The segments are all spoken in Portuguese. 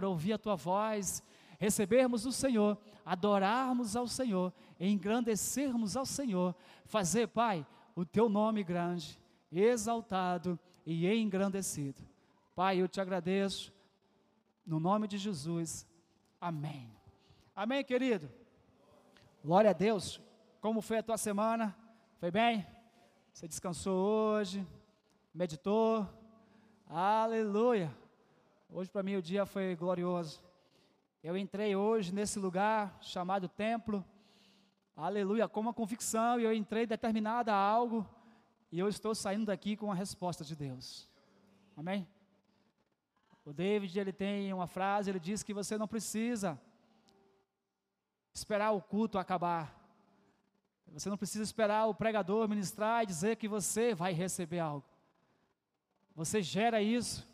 Senhor, ouvir a tua voz, recebermos o Senhor, adorarmos ao Senhor, engrandecermos ao Senhor, fazer, Pai, o teu nome grande, exaltado e engrandecido. Pai, eu te agradeço, no nome de Jesus, amém. Amém, querido? Glória a Deus. Como foi a tua semana? Foi bem? Você descansou hoje? Meditou? Aleluia! Hoje para mim o dia foi glorioso. Eu entrei hoje nesse lugar chamado templo. Aleluia, com uma convicção, e eu entrei determinada a algo, e eu estou saindo daqui com a resposta de Deus. Amém? O David, ele tem uma frase, ele diz que você não precisa esperar o culto acabar. Você não precisa esperar o pregador ministrar e dizer que você vai receber algo. Você gera isso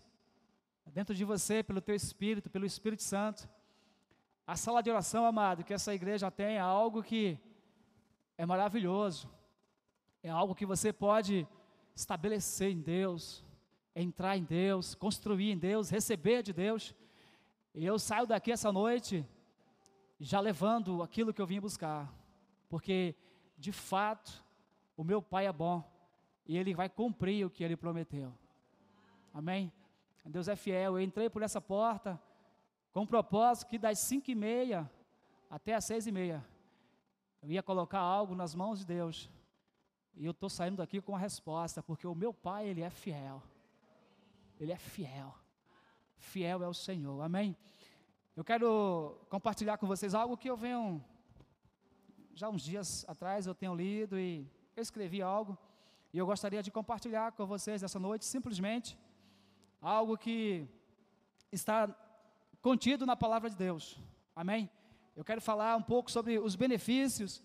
dentro de você pelo teu espírito, pelo Espírito Santo. A sala de oração, amado, que essa igreja tem é algo que é maravilhoso. É algo que você pode estabelecer em Deus, entrar em Deus, construir em Deus, receber de Deus. E eu saio daqui essa noite já levando aquilo que eu vim buscar, porque de fato o meu Pai é bom e Ele vai cumprir o que Ele prometeu. Amém? Deus é fiel. Eu entrei por essa porta com o propósito que das cinco e meia até as seis e meia eu ia colocar algo nas mãos de Deus. E eu estou saindo daqui com a resposta, porque o meu Pai, Ele é fiel. Ele é fiel. Fiel é o Senhor. Amém? Eu quero compartilhar com vocês algo que eu venho, já uns dias atrás eu tenho lido e eu escrevi algo, e eu gostaria de compartilhar com vocês essa noite, simplesmente, algo que está contido na palavra de Deus. Amém? Eu quero falar um pouco sobre os benefícios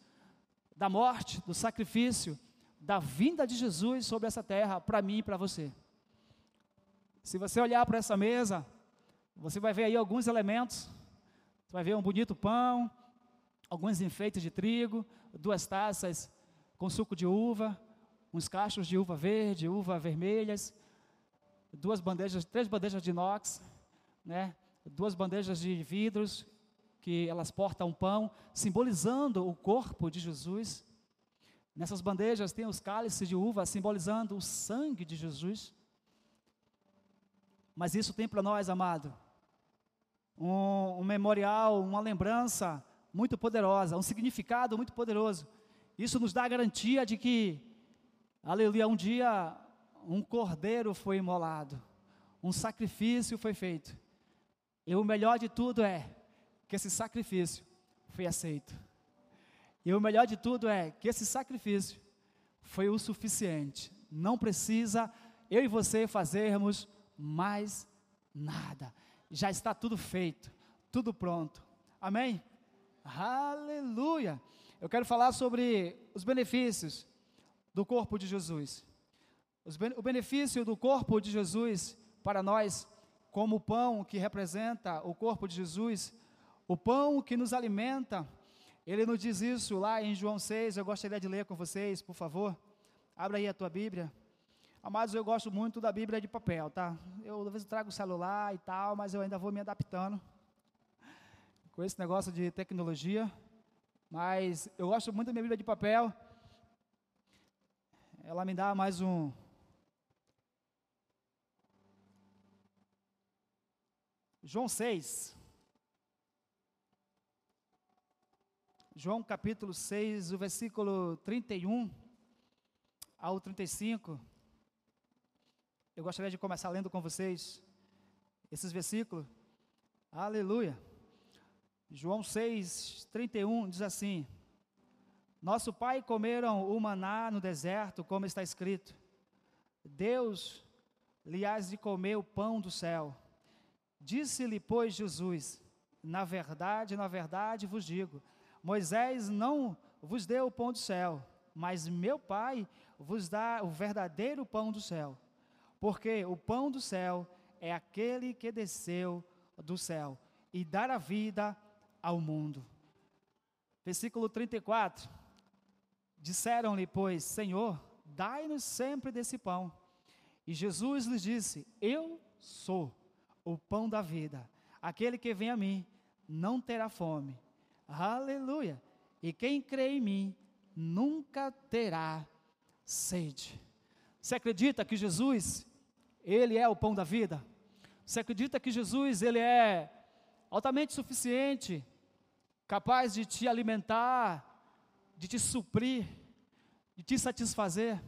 da morte, do sacrifício, da vinda de Jesus sobre essa terra, para mim e para você. Se você olhar para essa mesa, você vai ver aí alguns elementos. Você vai ver um bonito pão, alguns enfeites de trigo, duas taças com suco de uva, uns cachos de uva verde, uva vermelhas, duas bandejas, três bandejas de inox, né? Duas bandejas de vidros que elas portam pão, simbolizando o corpo de Jesus. Nessas bandejas tem os cálices de uva, simbolizando o sangue de Jesus. Mas isso tem para nós, amado, um, um memorial, uma lembrança muito poderosa, um significado muito poderoso. Isso nos dá a garantia de que, aleluia, um dia um cordeiro foi imolado, um sacrifício foi feito. E o melhor de tudo é que esse sacrifício foi aceito. E o melhor de tudo é que esse sacrifício foi o suficiente. Não precisa eu e você fazermos mais nada já está tudo feito, tudo pronto. Amém? Aleluia! Eu quero falar sobre os benefícios do corpo de Jesus. O benefício do corpo de Jesus para nós, como o pão que representa o corpo de Jesus, o pão que nos alimenta, ele nos diz isso lá em João 6. Eu gostaria de ler com vocês, por favor. Abra aí a tua Bíblia. Amados, eu gosto muito da Bíblia de papel, tá? Eu às vezes trago o celular e tal, mas eu ainda vou me adaptando com esse negócio de tecnologia. Mas eu gosto muito da minha Bíblia de papel. Ela me dá mais um. João 6. João capítulo 6, o versículo 31 ao 35. Eu gostaria de começar lendo com vocês esses versículos. Aleluia. João 6, 31 diz assim: Nosso pai comeram o maná no deserto, como está escrito. Deus lhe hás de comer o pão do céu. Disse-lhe, pois, Jesus: Na verdade, na verdade vos digo: Moisés não vos deu o pão do céu, mas meu pai vos dá o verdadeiro pão do céu porque o pão do céu é aquele que desceu do céu e dar a vida ao mundo. Versículo 34. Disseram-lhe, pois, Senhor, dai-nos sempre desse pão. E Jesus lhes disse: Eu sou o pão da vida. Aquele que vem a mim não terá fome. Aleluia. E quem crê em mim nunca terá sede. Você acredita que Jesus, ele é o pão da vida? Você acredita que Jesus, ele é altamente suficiente, capaz de te alimentar, de te suprir, de te satisfazer?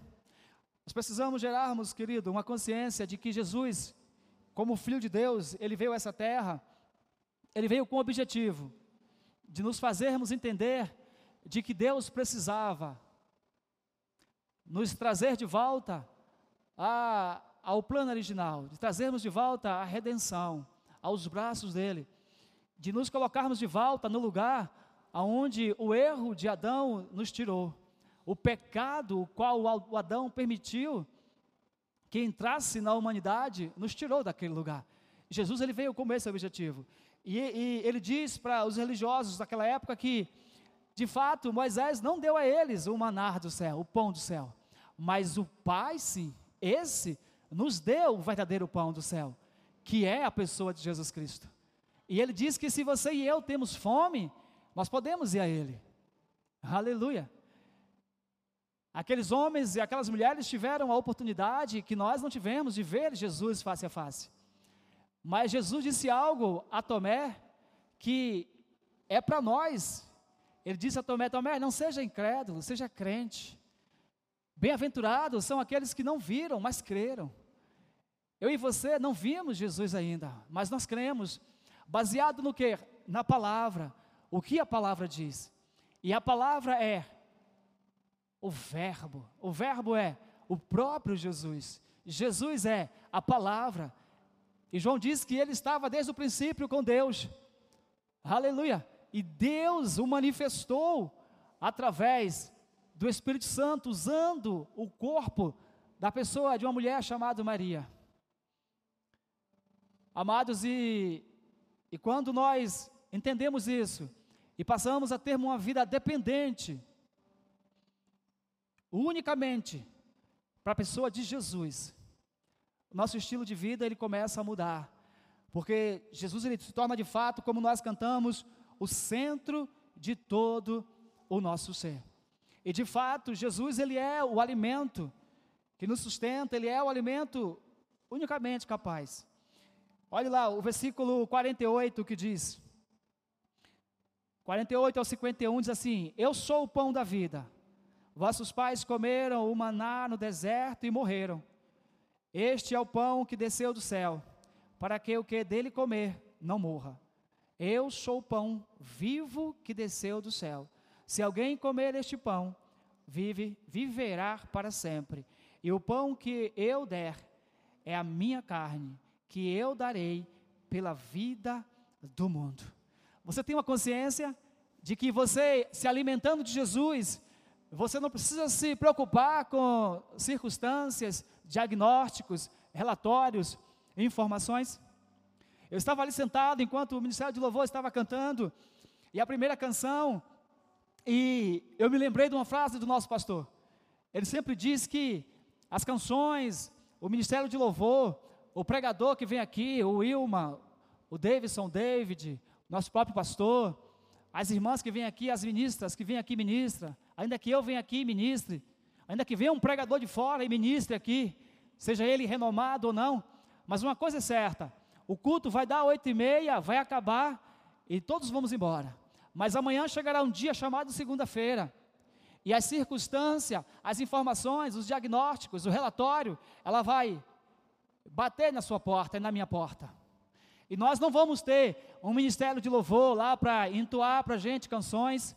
Nós precisamos gerarmos, querido, uma consciência de que Jesus, como Filho de Deus, ele veio a essa terra, ele veio com o objetivo de nos fazermos entender de que Deus precisava nos trazer de volta a, ao plano original, de trazermos de volta a redenção, aos braços dele, de nos colocarmos de volta no lugar aonde o erro de Adão nos tirou o pecado, o qual o Adão permitiu que entrasse na humanidade, nos tirou daquele lugar. Jesus ele veio com esse objetivo. E, e ele diz para os religiosos daquela época que, de fato, Moisés não deu a eles o manar do céu, o pão do céu, mas o Pai, sim, esse nos deu o verdadeiro pão do céu, que é a pessoa de Jesus Cristo. E ele diz que se você e eu temos fome, nós podemos ir a Ele. Aleluia. Aqueles homens e aquelas mulheres tiveram a oportunidade que nós não tivemos de ver Jesus face a face. Mas Jesus disse algo a Tomé que é para nós. Ele disse a Tomé: Tomé, não seja incrédulo, seja crente. Bem-aventurados são aqueles que não viram, mas creram. Eu e você não vimos Jesus ainda, mas nós cremos, baseado no que? Na palavra. O que a palavra diz? E a palavra é o Verbo. O Verbo é o próprio Jesus. Jesus é a palavra. E João diz que ele estava desde o princípio com Deus. Aleluia. E Deus o manifestou através do Espírito Santo, usando o corpo da pessoa de uma mulher chamada Maria. Amados, e, e quando nós entendemos isso e passamos a ter uma vida dependente unicamente para a pessoa de Jesus, nosso estilo de vida ele começa a mudar, porque Jesus ele se torna de fato, como nós cantamos, o centro de todo o nosso ser. E de fato, Jesus ele é o alimento que nos sustenta, ele é o alimento unicamente capaz. Olhe lá o versículo 48 que diz: 48 ao 51 diz assim: Eu sou o pão da vida. Vossos pais comeram o maná no deserto e morreram. Este é o pão que desceu do céu, para que o que dele comer não morra. Eu sou o pão vivo que desceu do céu. Se alguém comer este pão, vive, viverá para sempre. E o pão que eu der é a minha carne, que eu darei pela vida do mundo. Você tem uma consciência de que você, se alimentando de Jesus, você não precisa se preocupar com circunstâncias, diagnósticos, relatórios, informações. Eu estava ali sentado enquanto o Ministério de Louvor estava cantando, e a primeira canção, e eu me lembrei de uma frase do nosso pastor. Ele sempre diz que as canções, o Ministério de Louvor, o pregador que vem aqui, o Wilma, o Davidson David, nosso próprio pastor, as irmãs que vêm aqui, as ministras que vêm aqui ministra, ainda que eu venha aqui e ministre, ainda que venha um pregador de fora e ministre aqui, seja ele renomado ou não, mas uma coisa é certa, o culto vai dar oito e meia, vai acabar e todos vamos embora. Mas amanhã chegará um dia chamado segunda-feira. E as circunstâncias, as informações, os diagnósticos, o relatório, ela vai bater na sua porta e na minha porta. E nós não vamos ter um ministério de louvor lá para entoar para a gente canções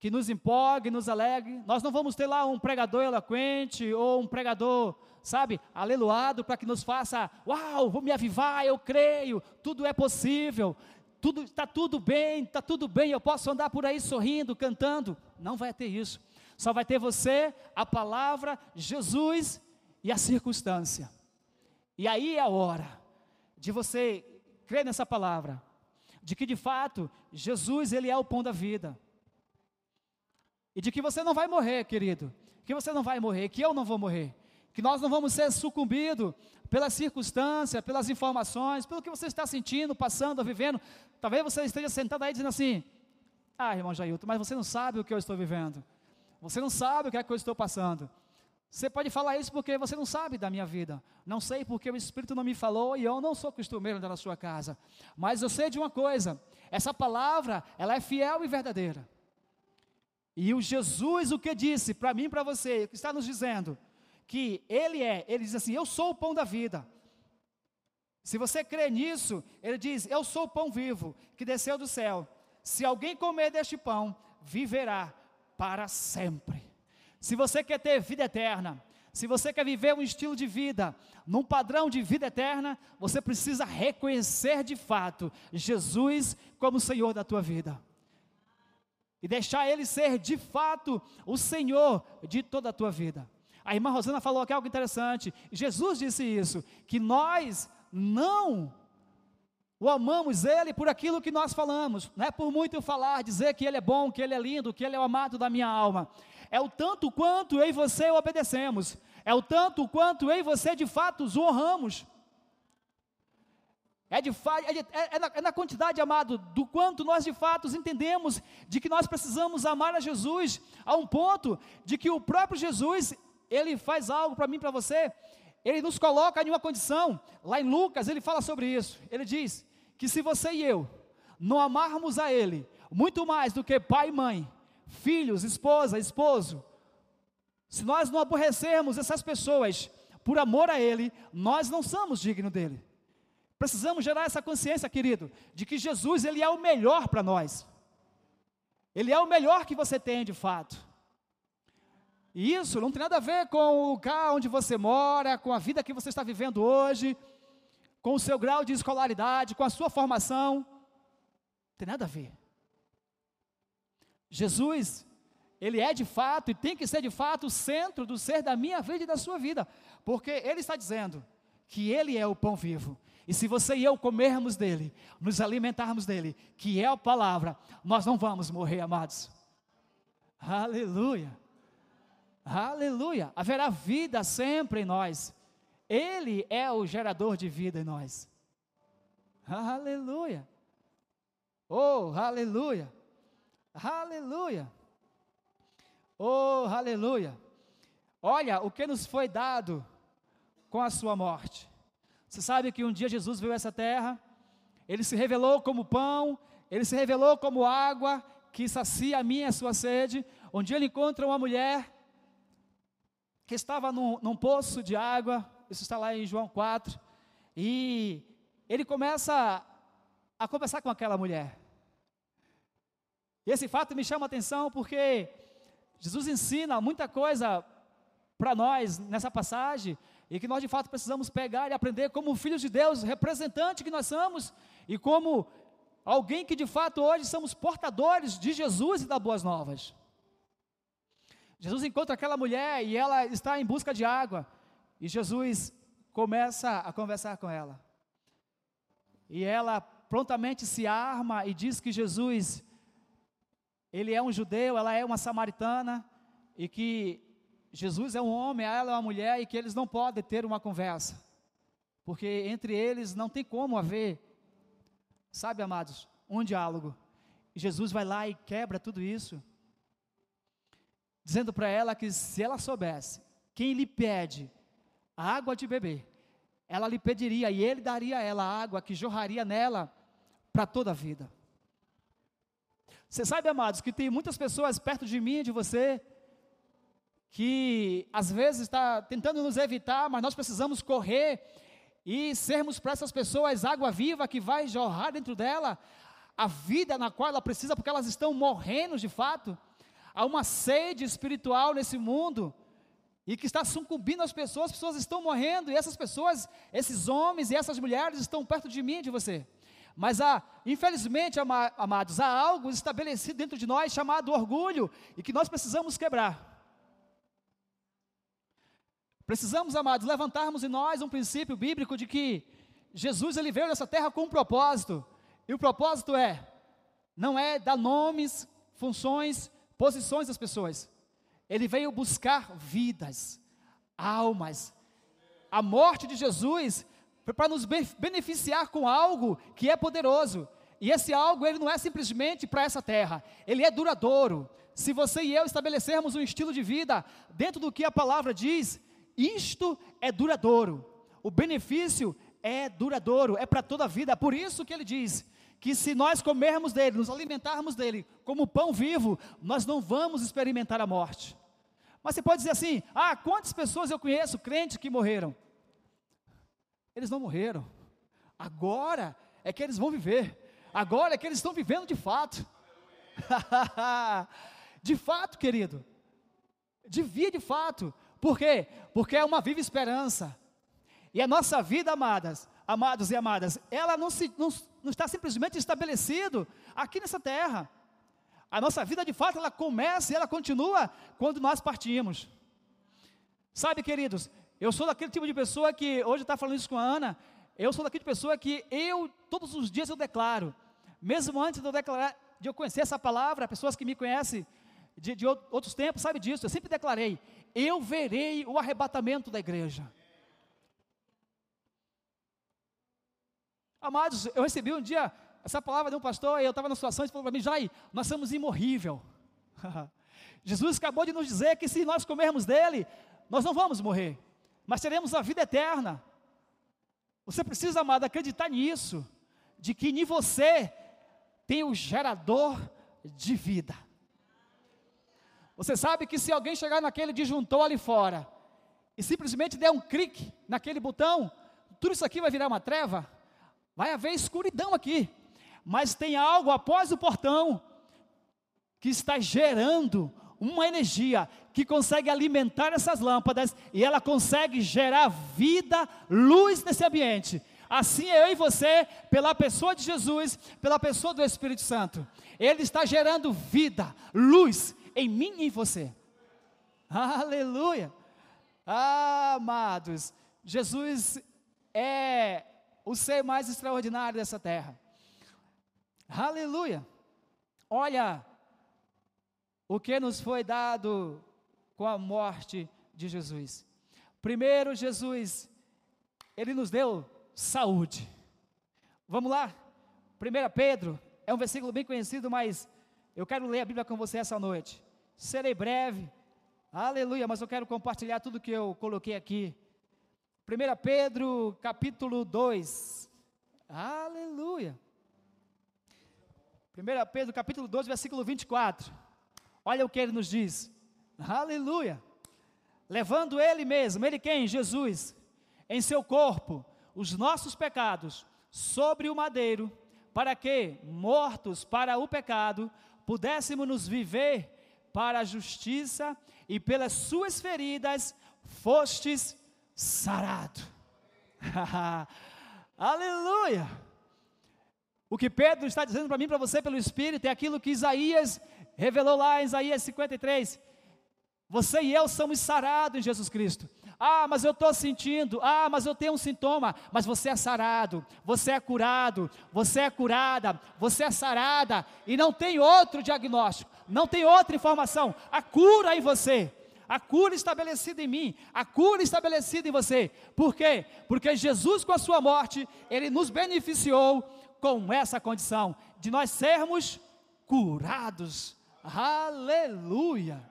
que nos empolgue, nos alegre. Nós não vamos ter lá um pregador eloquente ou um pregador, sabe, aleluado para que nos faça, uau, vou me avivar, eu creio, tudo é possível, tudo está tudo bem, está tudo bem, eu posso andar por aí sorrindo, cantando. Não vai ter isso. Só vai ter você, a palavra, Jesus e a circunstância. E aí é a hora de você crer nessa palavra, de que de fato Jesus ele é o pão da vida. E de que você não vai morrer, querido. Que você não vai morrer, que eu não vou morrer. que nós não vamos ser sucumbidos pela circunstância, pelas informações, pelo que você está sentindo, passando, vivendo. Talvez você esteja sentado aí dizendo assim: Ah, irmão Jailton, mas você não sabe o que eu estou vivendo. Você não sabe o que é que eu estou passando. Você pode falar isso porque você não sabe da minha vida. Não sei porque o Espírito não me falou e eu não sou costumeiro na sua casa. Mas eu sei de uma coisa: essa palavra, ela é fiel e verdadeira. E o Jesus, o que disse para mim e para você, que está nos dizendo, que Ele é, Ele diz assim: Eu sou o pão da vida. Se você crê nisso, Ele diz: Eu sou o pão vivo que desceu do céu. Se alguém comer deste pão, viverá para sempre. Se você quer ter vida eterna, se você quer viver um estilo de vida, num padrão de vida eterna, você precisa reconhecer de fato Jesus como Senhor da tua vida. E deixar Ele ser de fato o Senhor de toda a tua vida. A irmã Rosana falou aqui algo interessante. Jesus disse isso, que nós não o amamos Ele por aquilo que nós falamos, não é por muito falar, dizer que Ele é bom, que Ele é lindo, que Ele é o amado da minha alma. É o tanto quanto eu e você o obedecemos, é o tanto quanto eu e você de fato os honramos. É, é, de, é, é, na, é na quantidade, amado, do quanto nós de fato entendemos de que nós precisamos amar a Jesus, a um ponto de que o próprio Jesus, ele faz algo para mim para você, ele nos coloca em uma condição, lá em Lucas ele fala sobre isso, ele diz que se você e eu não amarmos a Ele, muito mais do que pai e mãe, filhos, esposa, esposo, se nós não aborrecermos essas pessoas por amor a Ele, nós não somos dignos dele. Precisamos gerar essa consciência, querido, de que Jesus ele é o melhor para nós. Ele é o melhor que você tem de fato. E isso não tem nada a ver com o lugar onde você mora, com a vida que você está vivendo hoje, com o seu grau de escolaridade, com a sua formação. Não tem nada a ver. Jesus, ele é de fato e tem que ser de fato o centro do ser da minha vida e da sua vida, porque ele está dizendo que ele é o pão vivo. E se você e eu comermos dele, nos alimentarmos dele, que é a palavra, nós não vamos morrer, amados. Aleluia. Aleluia. Haverá vida sempre em nós. Ele é o gerador de vida em nós. Aleluia. Oh, aleluia. Aleluia. Oh, aleluia. Olha o que nos foi dado com a sua morte. Você sabe que um dia Jesus veio a essa terra, ele se revelou como pão, ele se revelou como água que sacia a minha e a sua sede. Um dia ele encontra uma mulher que estava num, num poço de água, isso está lá em João 4, e ele começa a conversar com aquela mulher. E esse fato me chama a atenção porque Jesus ensina muita coisa para nós nessa passagem e que nós de fato precisamos pegar e aprender como filhos de Deus, representante que nós somos e como alguém que de fato hoje somos portadores de Jesus e das boas novas. Jesus encontra aquela mulher e ela está em busca de água e Jesus começa a conversar com ela. E ela prontamente se arma e diz que Jesus ele é um judeu, ela é uma samaritana, e que Jesus é um homem, ela é uma mulher, e que eles não podem ter uma conversa, porque entre eles não tem como haver, sabe, amados, um diálogo. Jesus vai lá e quebra tudo isso, dizendo para ela que se ela soubesse quem lhe pede água de beber, ela lhe pediria e ele daria a ela água que jorraria nela para toda a vida. Você sabe, amados, que tem muitas pessoas perto de mim e de você que às vezes está tentando nos evitar, mas nós precisamos correr e sermos para essas pessoas água viva que vai jorrar dentro dela a vida na qual ela precisa, porque elas estão morrendo de fato. Há uma sede espiritual nesse mundo e que está sucumbindo as pessoas, as pessoas estão morrendo e essas pessoas, esses homens e essas mulheres estão perto de mim e de você. Mas há, infelizmente, amados, há algo estabelecido dentro de nós chamado orgulho e que nós precisamos quebrar. Precisamos, amados, levantarmos em nós um princípio bíblico de que Jesus ele veio nessa terra com um propósito. E o propósito é não é dar nomes, funções, posições às pessoas. Ele veio buscar vidas, almas. A morte de Jesus foi para nos beneficiar com algo que é poderoso. E esse algo, ele não é simplesmente para essa terra, ele é duradouro. Se você e eu estabelecermos um estilo de vida dentro do que a palavra diz, isto é duradouro. O benefício é duradouro, é para toda a vida. Por isso que ele diz que se nós comermos dele, nos alimentarmos dele como pão vivo, nós não vamos experimentar a morte. Mas você pode dizer assim: ah, quantas pessoas eu conheço, crentes, que morreram? Eles não morreram. Agora é que eles vão viver. Agora é que eles estão vivendo de fato. de fato, querido. Devia de fato. Por quê? Porque é uma viva esperança. E a nossa vida, amadas, amados e amadas, ela não, se, não, não está simplesmente estabelecido aqui nessa terra. A nossa vida, de fato, ela começa e ela continua quando nós partimos. Sabe, queridos, eu sou daquele tipo de pessoa que, hoje está falando isso com a Ana, eu sou daquele tipo de pessoa que eu, todos os dias eu declaro, mesmo antes de eu declarar, de eu conhecer essa palavra, pessoas que me conhecem de, de outros tempos, sabe disso, eu sempre declarei, eu verei o arrebatamento da igreja. Amados, eu recebi um dia essa palavra de um pastor e eu estava na situação e falou para mim, Jai, nós somos imorrível. Jesus acabou de nos dizer que se nós comermos dele, nós não vamos morrer mas teremos a vida eterna. Você precisa, amado, acreditar nisso, de que em você tem o gerador de vida. Você sabe que se alguém chegar naquele disjuntor ali fora e simplesmente der um clique naquele botão, tudo isso aqui vai virar uma treva, vai haver escuridão aqui, mas tem algo após o portão que está gerando uma energia que consegue alimentar essas lâmpadas e ela consegue gerar vida, luz nesse ambiente. Assim é eu e você, pela pessoa de Jesus, pela pessoa do Espírito Santo. Ele está gerando vida, luz em mim e em você. Aleluia! Ah, amados, Jesus é o ser mais extraordinário dessa terra. Aleluia! Olha, o que nos foi dado com a morte de Jesus. Primeiro, Jesus, ele nos deu saúde. Vamos lá? 1 Pedro, é um versículo bem conhecido, mas eu quero ler a Bíblia com você essa noite. Serei breve, aleluia, mas eu quero compartilhar tudo que eu coloquei aqui. 1 Pedro, capítulo 2, aleluia. 1 Pedro, capítulo 2, versículo 24. Olha o que ele nos diz. Aleluia. Levando ele mesmo, ele quem? Jesus, em seu corpo, os nossos pecados sobre o madeiro, para que, mortos para o pecado, pudéssemos nos viver para a justiça e pelas suas feridas fostes sarado. Aleluia! O que Pedro está dizendo para mim, para você, pelo Espírito, é aquilo que Isaías revelou lá em Isaías 53. Você e eu somos sarados em Jesus Cristo. Ah, mas eu estou sentindo. Ah, mas eu tenho um sintoma. Mas você é sarado, você é curado, você é curada, você é sarada. E não tem outro diagnóstico, não tem outra informação. A cura em você. A cura estabelecida em mim, a cura estabelecida em você. Por quê? Porque Jesus, com a sua morte, ele nos beneficiou com essa condição de nós sermos curados Aleluia!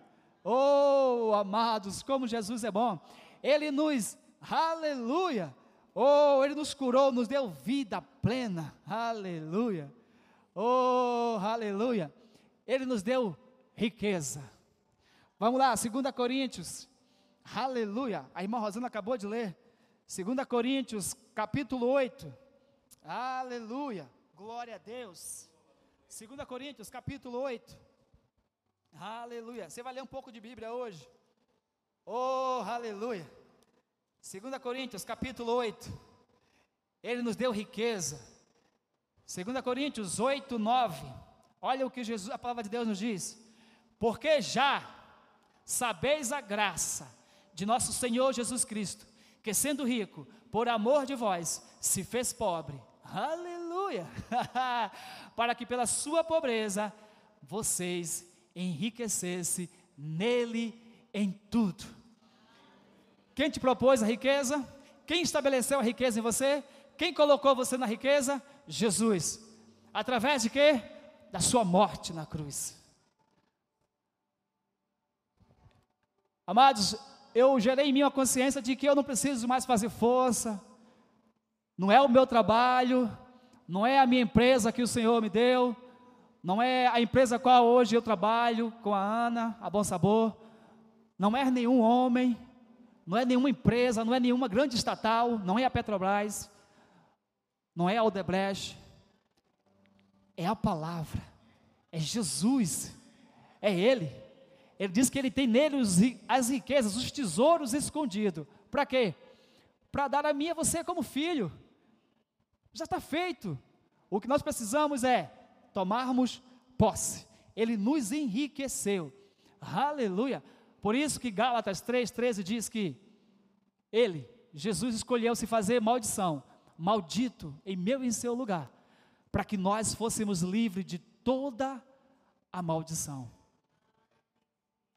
Oh, amados, como Jesus é bom. Ele nos, aleluia! Oh, ele nos curou, nos deu vida plena. Aleluia! Oh, aleluia! Ele nos deu riqueza. Vamos lá, 2 Coríntios. Aleluia! A irmã Rosana acabou de ler. 2 Coríntios, capítulo 8. Aleluia! Glória a Deus. 2 Coríntios, capítulo 8. Aleluia. Você vai ler um pouco de Bíblia hoje? Oh, aleluia. 2 Coríntios, capítulo 8. Ele nos deu riqueza. 2 Coríntios 8, 9. Olha o que Jesus, a palavra de Deus nos diz. Porque já sabeis a graça de nosso Senhor Jesus Cristo, que sendo rico, por amor de vós, se fez pobre. Aleluia! Para que pela sua pobreza vocês enriquecesse nele em tudo. Quem te propôs a riqueza? Quem estabeleceu a riqueza em você? Quem colocou você na riqueza? Jesus. Através de quê? Da sua morte na cruz. Amados, eu gerei em mim a consciência de que eu não preciso mais fazer força, não é o meu trabalho, não é a minha empresa que o Senhor me deu, não é a empresa com qual hoje eu trabalho com a Ana, a Bom Sabor, não é nenhum homem, não é nenhuma empresa, não é nenhuma grande estatal, não é a Petrobras, não é a Odebrecht, é a palavra, é Jesus, é Ele. Ele diz que Ele tem nele os, as riquezas, os tesouros escondidos. Para quê? Para dar a mim e a você como filho. Já está feito. O que nós precisamos é tomarmos posse. Ele nos enriqueceu. Aleluia. Por isso que Gálatas 3,13 diz que Ele, Jesus, escolheu se fazer maldição, maldito em meu e em seu lugar, para que nós fôssemos livres de toda a maldição.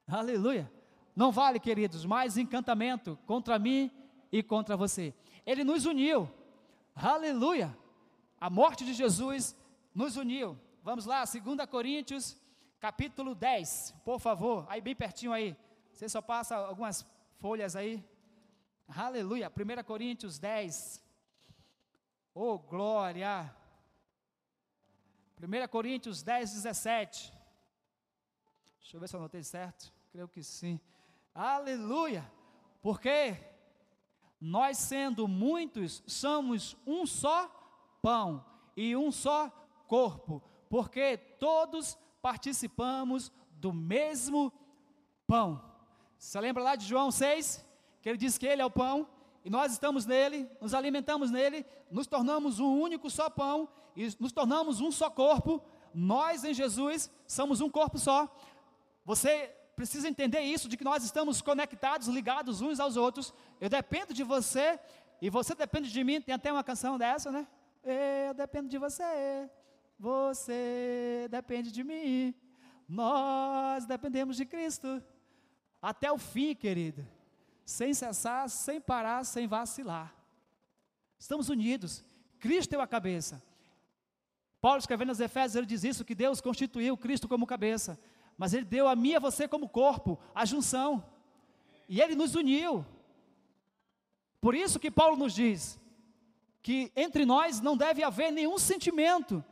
Aleluia. Não vale, queridos, mais encantamento contra mim e contra você. Ele nos uniu. Aleluia. A morte de Jesus nos uniu. Vamos lá, 2 Coríntios, capítulo 10, por favor, aí bem pertinho aí. Você só passa algumas folhas aí. Aleluia. 1 Coríntios 10. Oh, glória. 1 Coríntios 10, 17. Deixa eu ver se eu anotei certo. Creio que sim. Aleluia. Porque nós sendo muitos, somos um só pão e um só corpo, porque todos participamos do mesmo pão. Você lembra lá de João 6? Que ele diz que ele é o pão, e nós estamos nele, nos alimentamos nele, nos tornamos um único só pão, e nos tornamos um só corpo. Nós em Jesus somos um corpo só. Você precisa entender isso, de que nós estamos conectados, ligados uns aos outros. Eu dependo de você e você depende de mim. Tem até uma canção dessa, né? Eu dependo de você, você depende de mim. Nós dependemos de Cristo. Até o fim, querido. Sem cessar, sem parar, sem vacilar. Estamos unidos. Cristo é a cabeça. Paulo escrevendo aos Efésios, ele diz isso, que Deus constituiu Cristo como cabeça mas Ele deu a mim e a você como corpo, a junção, e Ele nos uniu. Por isso que Paulo nos diz que entre nós não deve haver nenhum sentimento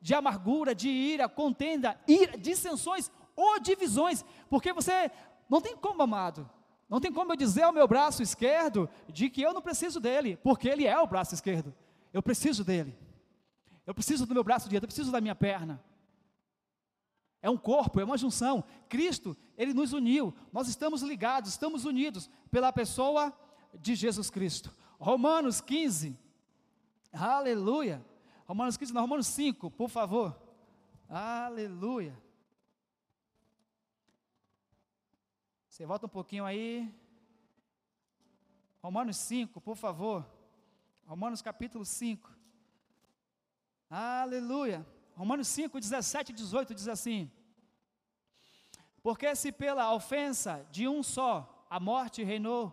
de amargura, de ira, contenda, ira, dissensões ou divisões, porque você não tem como, amado, não tem como eu dizer ao meu braço esquerdo de que eu não preciso dele, porque ele é o braço esquerdo. Eu preciso dele. Eu preciso do meu braço direito, eu preciso da minha perna é um corpo, é uma junção. Cristo, ele nos uniu. Nós estamos ligados, estamos unidos pela pessoa de Jesus Cristo. Romanos 15. Aleluia. Romanos 15, não, Romanos 5, por favor. Aleluia. Você volta um pouquinho aí. Romanos 5, por favor. Romanos capítulo 5. Aleluia. Romanos 5, 17 e 18 diz assim: Porque se pela ofensa de um só a morte reinou,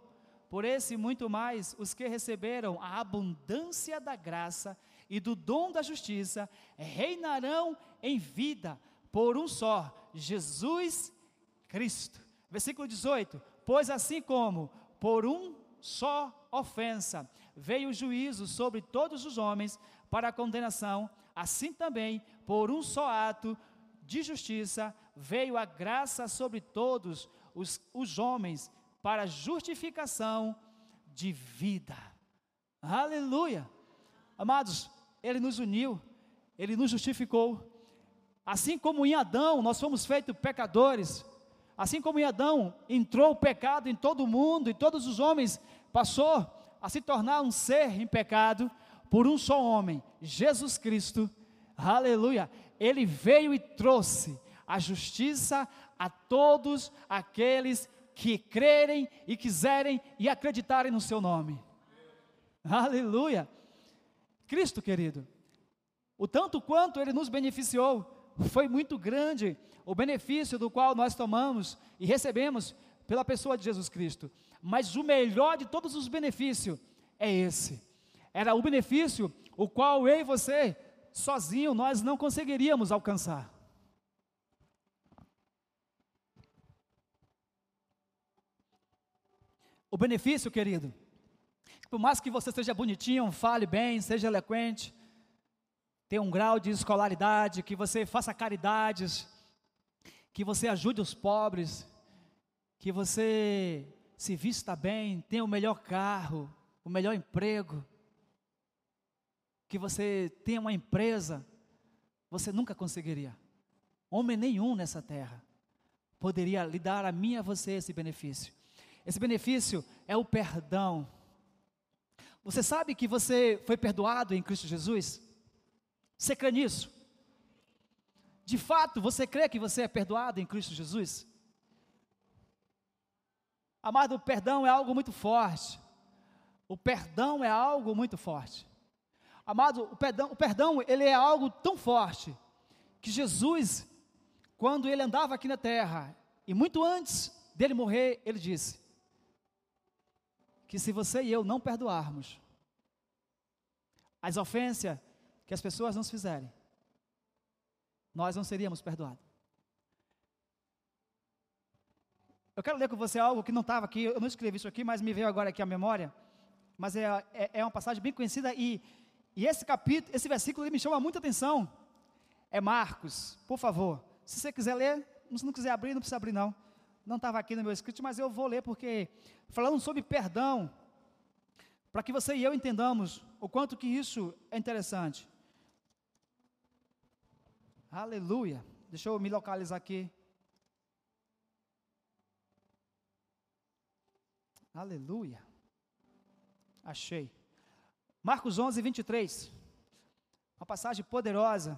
por esse muito mais os que receberam a abundância da graça e do dom da justiça reinarão em vida por um só, Jesus Cristo. Versículo 18: Pois assim como por um só ofensa veio o juízo sobre todos os homens para a condenação, assim também, por um só ato de justiça, veio a graça sobre todos os, os homens para justificação de vida. Aleluia! Amados, Ele nos uniu, Ele nos justificou. Assim como em Adão nós fomos feitos pecadores, assim como em Adão entrou o pecado em todo o mundo e todos os homens passou a se tornar um ser em pecado, por um só homem, Jesus Cristo, aleluia, ele veio e trouxe a justiça a todos aqueles que crerem e quiserem e acreditarem no seu nome. Aleluia. Cristo, querido, o tanto quanto ele nos beneficiou, foi muito grande o benefício do qual nós tomamos e recebemos pela pessoa de Jesus Cristo. Mas o melhor de todos os benefícios é esse. Era o benefício o qual eu e você, sozinho, nós não conseguiríamos alcançar. O benefício, querido, por mais que você seja bonitinho, fale bem, seja eloquente, tenha um grau de escolaridade, que você faça caridades, que você ajude os pobres, que você se vista bem, tenha o melhor carro, o melhor emprego, que você tenha uma empresa, você nunca conseguiria. Homem nenhum nessa terra poderia lhe dar a mim e a você esse benefício. Esse benefício é o perdão. Você sabe que você foi perdoado em Cristo Jesus? Você crê nisso? De fato, você crê que você é perdoado em Cristo Jesus? Amado, o perdão é algo muito forte. O perdão é algo muito forte. Amado, o perdão, o perdão, ele é algo tão forte que Jesus, quando ele andava aqui na terra, e muito antes dele morrer, ele disse: que se você e eu não perdoarmos as ofensas que as pessoas nos fizerem, nós não seríamos perdoados. Eu quero ler com você algo que não estava aqui, eu não escrevi isso aqui, mas me veio agora aqui a memória. Mas é, é, é, uma passagem bem conhecida e, e esse capítulo, esse versículo me chama muita atenção. É Marcos, por favor. Se você quiser ler, se não quiser abrir, não precisa abrir não não estava aqui no meu escrito, mas eu vou ler porque falando sobre perdão, para que você e eu entendamos o quanto que isso é interessante. Aleluia. Deixa eu me localizar aqui. Aleluia. Achei. Marcos 11, 23. Uma passagem poderosa.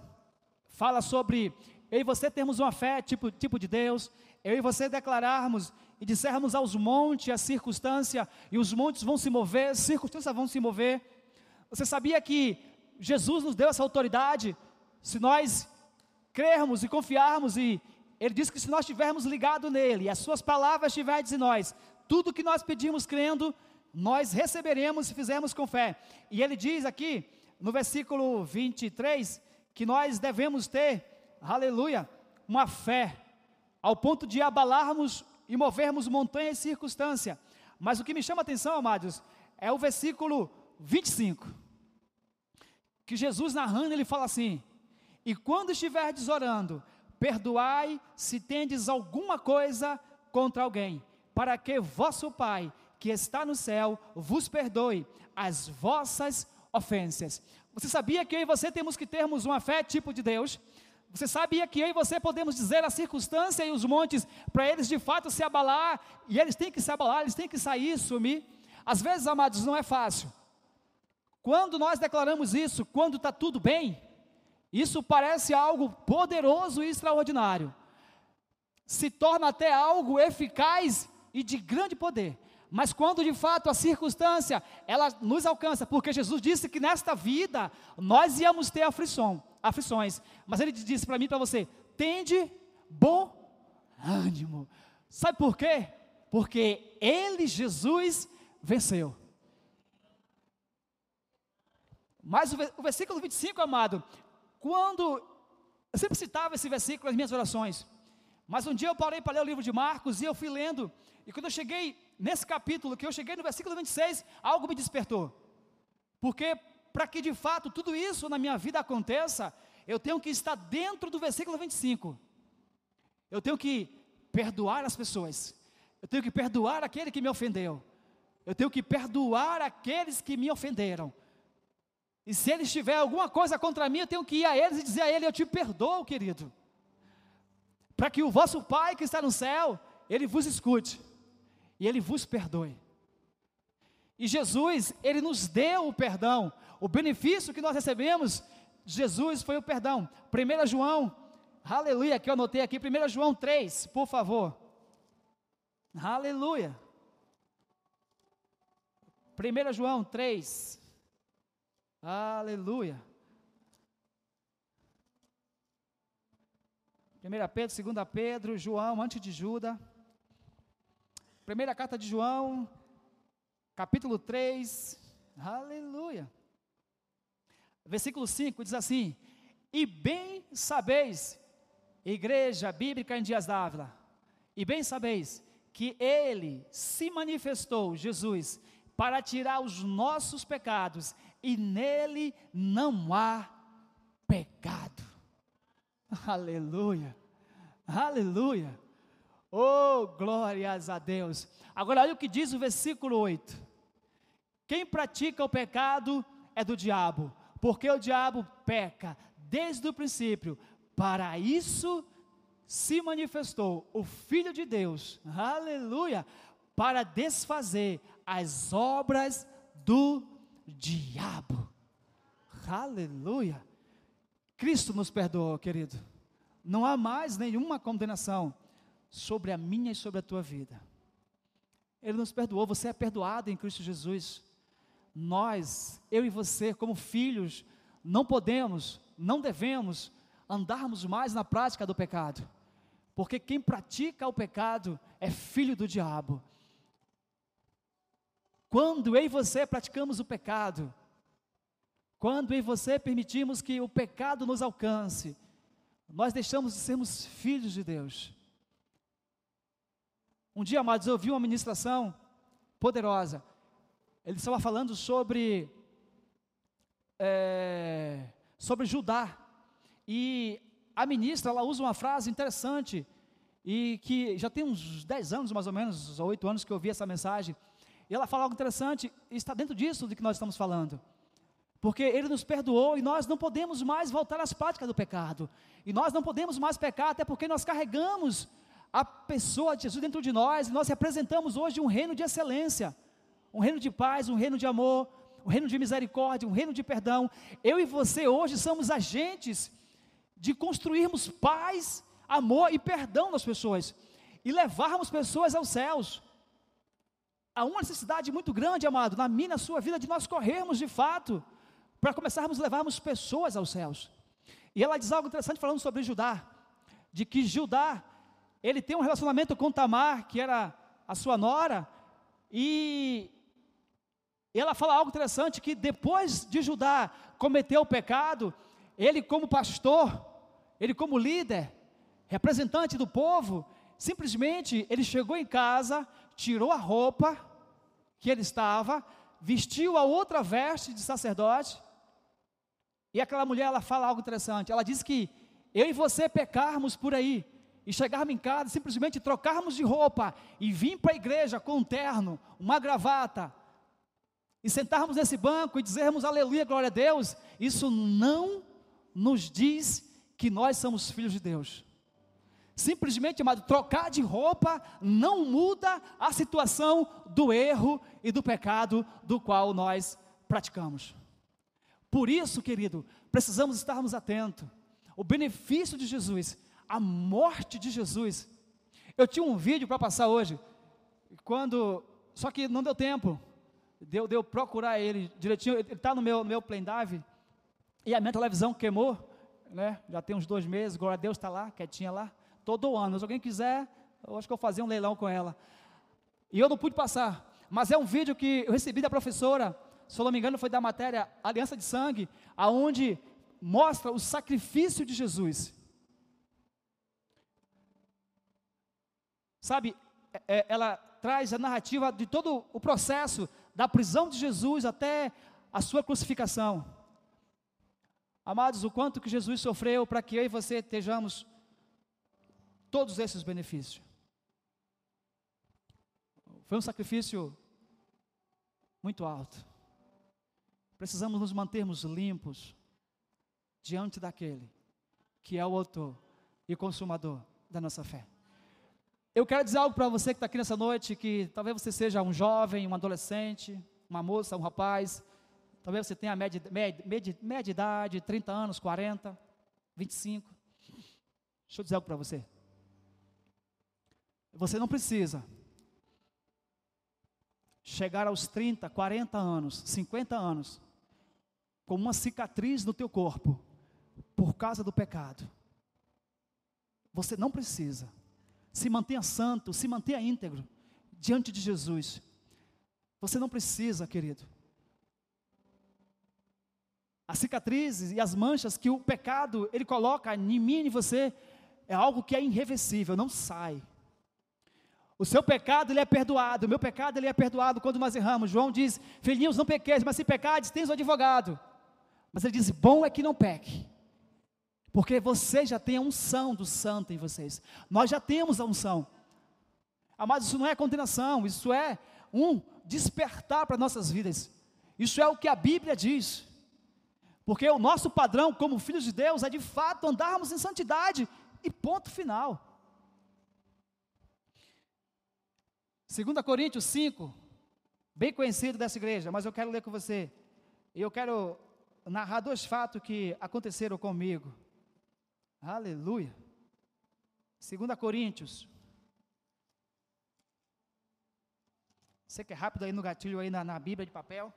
Fala sobre eu e você termos uma fé tipo, tipo de Deus, eu e você declararmos e dissermos aos montes a circunstância, e os montes vão se mover, circunstâncias vão se mover. Você sabia que Jesus nos deu essa autoridade? Se nós crermos e confiarmos, e Ele diz que se nós estivermos ligados nele, e as Suas palavras estiverem em nós, tudo que nós pedimos crendo, nós receberemos se fizermos com fé. E Ele diz aqui, no versículo 23, que nós devemos ter, aleluia, uma fé ao ponto de abalarmos e movermos montanhas e circunstância. Mas o que me chama a atenção, amados, é o versículo 25. Que Jesus narrando, ele fala assim: E quando estiverdes orando, perdoai se tendes alguma coisa contra alguém, para que vosso Pai, que está no céu, vos perdoe as vossas ofensas. Você sabia que eu e você temos que termos uma fé tipo de Deus? Você sabia que eu e você podemos dizer a circunstância e os montes para eles de fato se abalar, e eles têm que se abalar, eles têm que sair, sumir. Às vezes, amados, não é fácil. Quando nós declaramos isso, quando está tudo bem, isso parece algo poderoso e extraordinário. Se torna até algo eficaz e de grande poder. Mas quando de fato a circunstância ela nos alcança, porque Jesus disse que nesta vida nós íamos ter aflição, aflições. Mas ele disse para mim para você: tende bom ânimo. Sabe por quê? Porque ele, Jesus, venceu. Mas o versículo 25, amado, quando eu sempre citava esse versículo nas minhas orações, mas um dia eu parei para ler o livro de Marcos e eu fui lendo, e quando eu cheguei nesse capítulo, que eu cheguei no versículo 26, algo me despertou. Porque para que de fato tudo isso na minha vida aconteça, eu tenho que estar dentro do versículo 25. Eu tenho que perdoar as pessoas. Eu tenho que perdoar aquele que me ofendeu. Eu tenho que perdoar aqueles que me ofenderam. E se eles tiverem alguma coisa contra mim, eu tenho que ir a eles e dizer a ele: Eu te perdoo, querido. Para que o vosso Pai que está no céu, ele vos escute e ele vos perdoe. E Jesus, ele nos deu o perdão. O benefício que nós recebemos, Jesus foi o perdão. 1 João, aleluia, que eu anotei aqui, 1 João 3, por favor. Aleluia. 1 João 3, aleluia. 1 Pedro, 2 Pedro, João, antes de Judas. Primeira carta de João, capítulo 3, aleluia. Versículo 5 diz assim: E bem sabeis, igreja bíblica em Dias d'Ávila, e bem sabeis que ele se manifestou, Jesus, para tirar os nossos pecados, e nele não há pecado. Aleluia, aleluia. Oh, glórias a Deus. Agora olha o que diz o versículo 8. Quem pratica o pecado é do diabo, porque o diabo peca desde o princípio. Para isso se manifestou o Filho de Deus, aleluia, para desfazer as obras do diabo, aleluia. Cristo nos perdoou, querido, não há mais nenhuma condenação sobre a minha e sobre a tua vida. Ele nos perdoou, você é perdoado em Cristo Jesus. Nós, eu e você, como filhos, não podemos, não devemos andarmos mais na prática do pecado, porque quem pratica o pecado é filho do diabo. Quando eu e você praticamos o pecado, quando eu e você permitimos que o pecado nos alcance, nós deixamos de sermos filhos de Deus. Um dia, amados, eu ouvi uma ministração poderosa. Ele estava falando sobre é, sobre Judá. E a ministra, ela usa uma frase interessante e que já tem uns 10 anos, mais ou menos, ou 8 anos que eu ouvi essa mensagem. E ela fala algo interessante e está dentro disso de que nós estamos falando. Porque Ele nos perdoou e nós não podemos mais voltar às práticas do pecado. E nós não podemos mais pecar, até porque nós carregamos a pessoa de Jesus dentro de nós, e nós representamos hoje um reino de excelência, um reino de paz, um reino de amor, um reino de misericórdia, um reino de perdão. Eu e você hoje somos agentes de construirmos paz, amor e perdão nas pessoas e levarmos pessoas aos céus. Há uma necessidade muito grande, amado, na minha, na sua vida, de nós corrermos de fato, para começarmos a levarmos pessoas aos céus. E ela diz algo interessante falando sobre Judá, de que Judá ele tem um relacionamento com Tamar, que era a sua nora, e ela fala algo interessante que depois de Judá cometer o pecado, ele como pastor, ele como líder, representante do povo, simplesmente ele chegou em casa, tirou a roupa que ele estava, vestiu a outra veste de sacerdote, e aquela mulher ela fala algo interessante, ela diz que eu e você pecarmos por aí, e chegarmos em casa, simplesmente trocarmos de roupa e vir para a igreja com um terno, uma gravata, e sentarmos nesse banco e dizermos aleluia, glória a Deus, isso não nos diz que nós somos filhos de Deus. Simplesmente, amado, trocar de roupa não muda a situação do erro e do pecado do qual nós praticamos. Por isso, querido, precisamos estarmos atentos. O benefício de Jesus a morte de Jesus. Eu tinha um vídeo para passar hoje, quando, só que não deu tempo, deu, deu procurar ele direitinho, ele está no meu, no meu pendrive, e a minha televisão queimou, né, já tem uns dois meses, glória a Deus está lá, quietinha lá, todo ano, se alguém quiser, eu acho que eu vou fazer um leilão com ela, e eu não pude passar, mas é um vídeo que eu recebi da professora, se eu não me engano foi da matéria Aliança de Sangue, aonde mostra o sacrifício de Jesus, Sabe, é, é, ela traz a narrativa de todo o processo da prisão de Jesus até a sua crucificação. Amados, o quanto que Jesus sofreu para que eu e você estejamos todos esses benefícios. Foi um sacrifício muito alto. Precisamos nos mantermos limpos diante daquele que é o autor e consumador da nossa fé. Eu quero dizer algo para você que está aqui nessa noite, que talvez você seja um jovem, um adolescente, uma moça, um rapaz, talvez você tenha média, média, média, média idade, 30 anos, 40, 25. Deixa eu dizer algo para você. Você não precisa chegar aos 30, 40 anos, 50 anos, com uma cicatriz no teu corpo, por causa do pecado. Você não precisa se mantenha santo, se mantenha íntegro, diante de Jesus. Você não precisa, querido. As cicatrizes e as manchas que o pecado ele coloca em mim e em você é algo que é irreversível, não sai. O seu pecado ele é perdoado, o meu pecado ele é perdoado quando nós erramos. João diz: Filhinhos, não pequeis, mas se pecares, tens o advogado. Mas ele diz: Bom é que não peque, porque você já tem a unção do santo em vocês. Nós já temos a unção. Mas isso não é condenação, isso é um despertar para nossas vidas. Isso é o que a Bíblia diz. Porque o nosso padrão como filhos de Deus é de fato andarmos em santidade e ponto final. 2 Coríntios 5, bem conhecido dessa igreja, mas eu quero ler com você. E eu quero narrar dois fatos que aconteceram comigo. Aleluia. 2 Coríntios. Você que é rápido aí no gatilho aí na, na Bíblia de papel.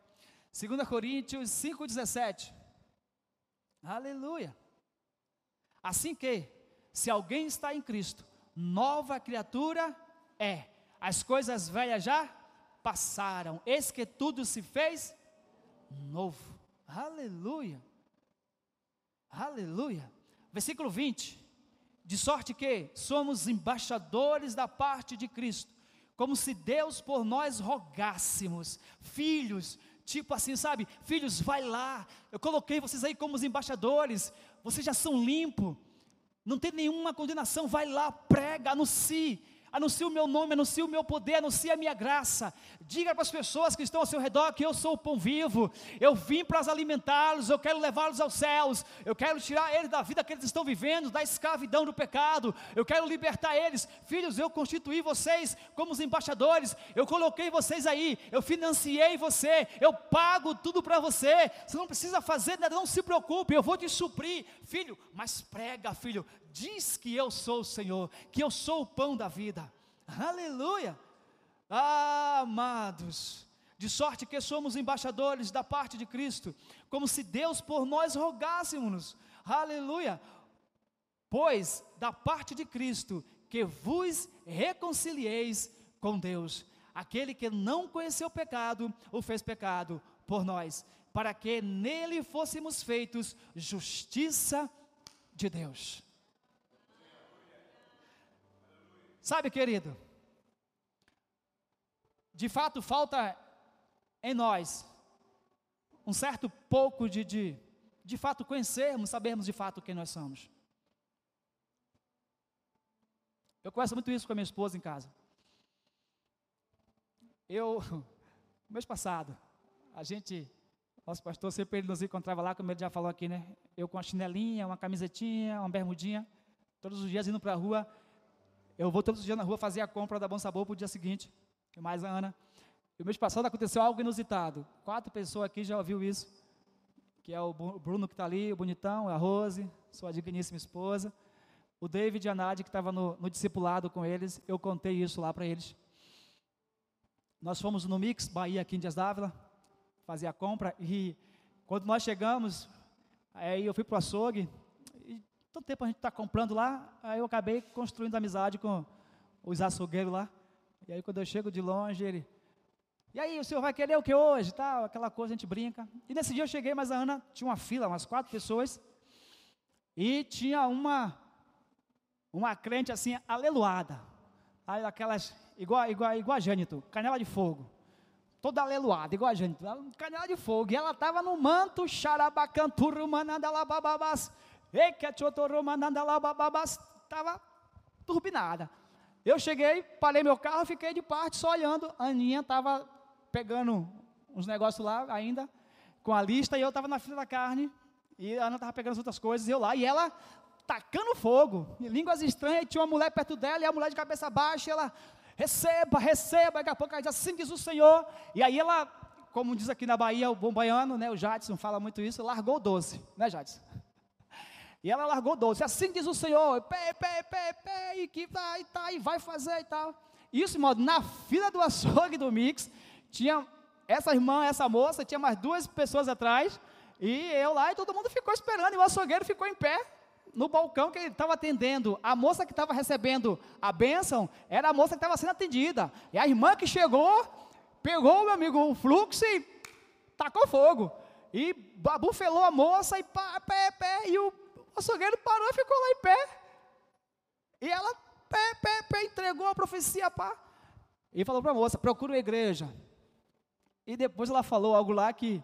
2 Coríntios 5,17. Aleluia. Assim que, se alguém está em Cristo, nova criatura é as coisas velhas já passaram, eis que tudo se fez novo. Aleluia. Aleluia. Versículo 20. De sorte que somos embaixadores da parte de Cristo, como se Deus por nós rogássemos, filhos, tipo assim, sabe? Filhos, vai lá. Eu coloquei vocês aí como os embaixadores. Vocês já são limpos. Não tem nenhuma condenação. Vai lá, prega, anuncie anuncie o meu nome, anuncie o meu poder, anuncie a minha graça. Diga para as pessoas que estão ao seu redor que eu sou o pão vivo. Eu vim para alimentá-los, eu quero levá-los aos céus. Eu quero tirar eles da vida que eles estão vivendo, da escravidão do pecado. Eu quero libertar eles. Filhos, eu constituí vocês como os embaixadores. Eu coloquei vocês aí, eu financiei você, eu pago tudo para você. Você não precisa fazer nada, não se preocupe, eu vou te suprir. Filho, mas prega, filho, diz que eu sou o Senhor, que eu sou o pão da vida. Aleluia! Ah, amados, de sorte que somos embaixadores da parte de Cristo, como se Deus por nós rogássemos. Aleluia! Pois da parte de Cristo que vos reconcilieis com Deus. Aquele que não conheceu pecado, o fez pecado por nós, para que nele fôssemos feitos justiça de Deus. Sabe, querido, de fato falta em nós um certo pouco de, de, de fato, conhecermos, sabermos de fato quem nós somos. Eu converso muito isso com a minha esposa em casa. Eu, mês passado, a gente, nosso pastor sempre ele nos encontrava lá, como ele já falou aqui, né? Eu com a chinelinha, uma camisetinha, uma bermudinha, todos os dias indo para a rua, eu vou todos os dias na rua fazer a compra da Bom Sabor para o dia seguinte. E mais a Ana. E o mês passado aconteceu algo inusitado. Quatro pessoas aqui já ouviu isso. Que é o Bruno que está ali, o bonitão, a Rose, sua digníssima esposa. O David e a Nádia que estava no, no discipulado com eles. Eu contei isso lá para eles. Nós fomos no Mix, Bahia, aqui em Dias Dávila, fazer a compra. E quando nós chegamos, aí eu fui para o açougue, tanto tempo a gente está comprando lá, aí eu acabei construindo amizade com os açougueiros lá. E aí quando eu chego de longe, ele, e aí, o senhor vai querer o que hoje? Tal, aquela coisa, a gente brinca. E nesse dia eu cheguei, mas a Ana tinha uma fila, umas quatro pessoas, e tinha uma, uma crente assim, aleluada. Aí aquelas, igual, igual, igual a Jânito, canela de fogo. Toda aleluada, igual a Jânito, canela de fogo. E ela estava no manto, xarabacanturro, manandalabababas. Estava turbinada. Eu cheguei, parei meu carro, fiquei de parte só olhando. A Aninha estava pegando uns negócios lá ainda, com a lista, e eu estava na fila da carne, e a Ana estava pegando as outras coisas, e eu lá, e ela tacando fogo, em línguas estranhas, e tinha uma mulher perto dela, e a mulher de cabeça baixa, e ela, receba, receba, daqui a pouco ela diz, assim diz o Senhor, e aí ela, como diz aqui na Bahia, o bom baiano, né, o Jadson fala muito isso, largou o doce, né Jadson? E ela largou doce. Assim diz o Senhor, pé, pé, pé, pé, e que vai, tá, e vai fazer e tal. Isso, modo, na fila do açougue do Mix, tinha essa irmã, essa moça, tinha mais duas pessoas atrás, e eu lá, e todo mundo ficou esperando, e o açougueiro ficou em pé, no balcão que ele estava atendendo. A moça que estava recebendo a bênção era a moça que estava sendo atendida. E a irmã que chegou, pegou, meu amigo, o fluxo e tacou fogo. E bufelou a moça e pá, pé, pé. E o açougueiro parou e ficou lá em pé. E ela, pé, pé, pé, entregou a profecia, pá. E falou para a moça: procura a igreja. E depois ela falou algo lá que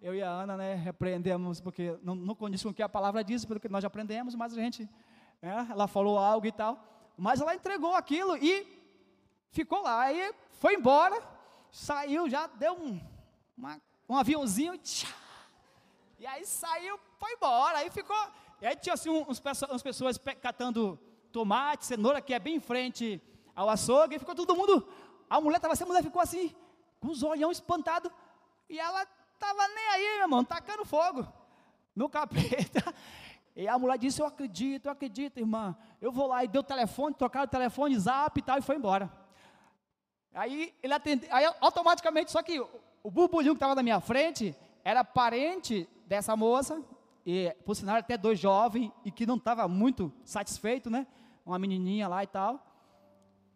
eu e a Ana, né, repreendemos, porque não, não condiz com o que a palavra diz, pelo que nós aprendemos, mas a gente, né, ela falou algo e tal. Mas ela entregou aquilo e ficou lá. Aí foi embora, saiu, já deu um, uma, um aviãozinho, tchá, e aí saiu, foi embora. Aí ficou. E aí tinha assim uns, umas pessoas catando tomate, cenoura, que é bem em frente ao açougue, e ficou todo mundo. A mulher estava assim, a mulher ficou assim, com os olhão espantados, e ela estava nem aí, meu irmão, tacando fogo no capeta. E a mulher disse: Eu acredito, eu acredito, irmã. Eu vou lá e deu o telefone, trocaram o telefone, zap e tal, e foi embora. Aí ele atendeu, aí automaticamente, só que o burburinho que estava na minha frente era parente dessa moça, e por sinal até dois jovens, e que não estava muito satisfeito, né? Uma menininha lá e tal,